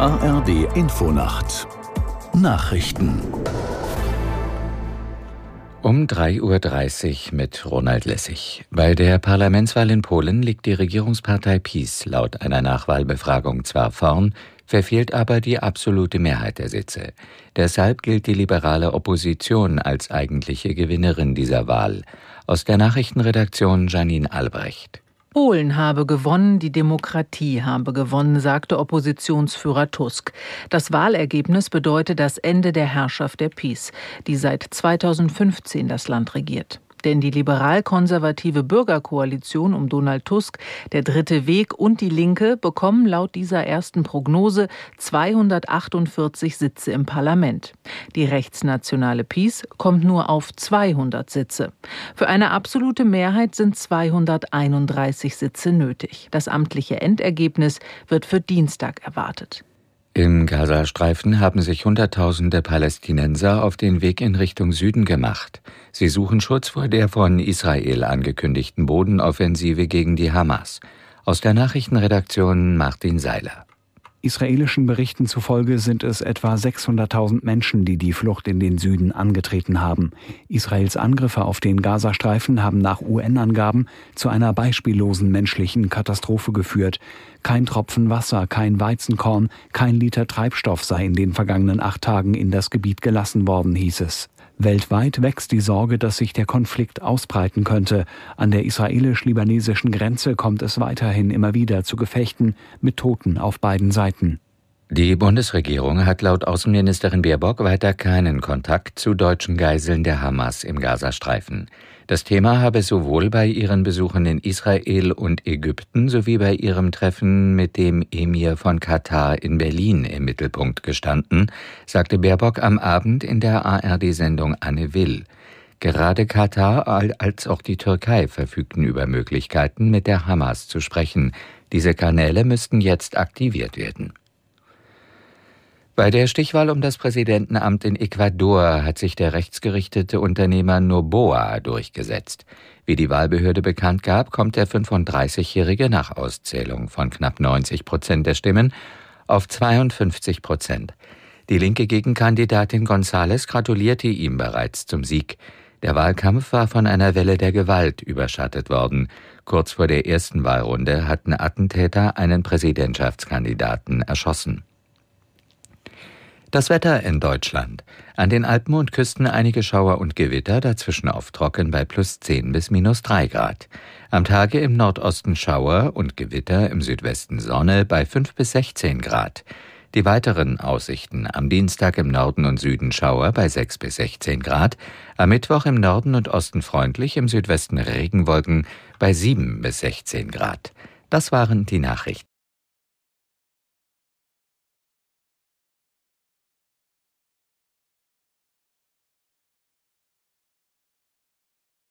ARD Infonacht Nachrichten um 3.30 Uhr mit Ronald Lessig. Bei der Parlamentswahl in Polen liegt die Regierungspartei PiS laut einer Nachwahlbefragung zwar vorn, verfehlt aber die absolute Mehrheit der Sitze. Deshalb gilt die liberale Opposition als eigentliche Gewinnerin dieser Wahl. Aus der Nachrichtenredaktion Janine Albrecht. Polen habe gewonnen, die Demokratie habe gewonnen, sagte Oppositionsführer Tusk. Das Wahlergebnis bedeute das Ende der Herrschaft der PiS, die seit 2015 das Land regiert. Denn die liberal-konservative Bürgerkoalition um Donald Tusk, der Dritte Weg und die Linke bekommen laut dieser ersten Prognose 248 Sitze im Parlament. Die rechtsnationale PiS kommt nur auf 200 Sitze. Für eine absolute Mehrheit sind 231 Sitze nötig. Das amtliche Endergebnis wird für Dienstag erwartet. Im Gazastreifen haben sich Hunderttausende Palästinenser auf den Weg in Richtung Süden gemacht. Sie suchen Schutz vor der von Israel angekündigten Bodenoffensive gegen die Hamas. Aus der Nachrichtenredaktion Martin Seiler. Israelischen Berichten zufolge sind es etwa 600.000 Menschen, die die Flucht in den Süden angetreten haben. Israels Angriffe auf den Gazastreifen haben nach UN-Angaben zu einer beispiellosen menschlichen Katastrophe geführt. Kein Tropfen Wasser, kein Weizenkorn, kein Liter Treibstoff sei in den vergangenen acht Tagen in das Gebiet gelassen worden, hieß es. Weltweit wächst die Sorge, dass sich der Konflikt ausbreiten könnte. An der israelisch-libanesischen Grenze kommt es weiterhin immer wieder zu Gefechten mit Toten auf beiden Seiten. Die Bundesregierung hat laut Außenministerin Baerbock weiter keinen Kontakt zu deutschen Geiseln der Hamas im Gazastreifen. Das Thema habe sowohl bei ihren Besuchen in Israel und Ägypten sowie bei ihrem Treffen mit dem Emir von Katar in Berlin im Mittelpunkt gestanden, sagte Baerbock am Abend in der ARD-Sendung Anne Will. Gerade Katar als auch die Türkei verfügten über Möglichkeiten, mit der Hamas zu sprechen. Diese Kanäle müssten jetzt aktiviert werden. Bei der Stichwahl um das Präsidentenamt in Ecuador hat sich der rechtsgerichtete Unternehmer Noboa durchgesetzt. Wie die Wahlbehörde bekannt gab, kommt der 35-Jährige nach Auszählung von knapp 90 Prozent der Stimmen auf 52 Prozent. Die linke Gegenkandidatin González gratulierte ihm bereits zum Sieg. Der Wahlkampf war von einer Welle der Gewalt überschattet worden. Kurz vor der ersten Wahlrunde hatten Attentäter einen Präsidentschaftskandidaten erschossen. Das Wetter in Deutschland. An den Alpen und Küsten einige Schauer und Gewitter, dazwischen auf trocken bei plus 10 bis minus 3 Grad. Am Tage im Nordosten Schauer und Gewitter, im Südwesten Sonne bei 5 bis 16 Grad. Die weiteren Aussichten am Dienstag im Norden und Süden Schauer bei 6 bis 16 Grad, am Mittwoch im Norden und Osten freundlich, im Südwesten Regenwolken bei 7 bis 16 Grad. Das waren die Nachrichten.